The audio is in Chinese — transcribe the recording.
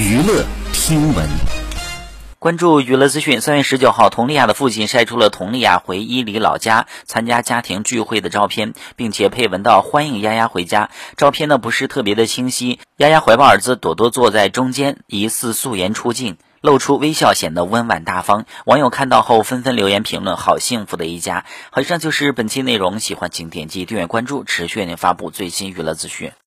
娱乐听闻。关注娱乐资讯三月十九号佟丽娅的父亲晒出了佟丽娅回伊犁老家参加家庭聚会的照片并且配文道欢迎丫丫回家。照片呢不是特别的清晰丫丫怀抱儿子朵朵坐在中间疑似素颜出镜露出微笑显得温婉大方。网友看到后纷纷留言评论好幸福的一家。好以上就是本期内容喜欢请点击订阅关注持续为您发布最新娱乐资讯。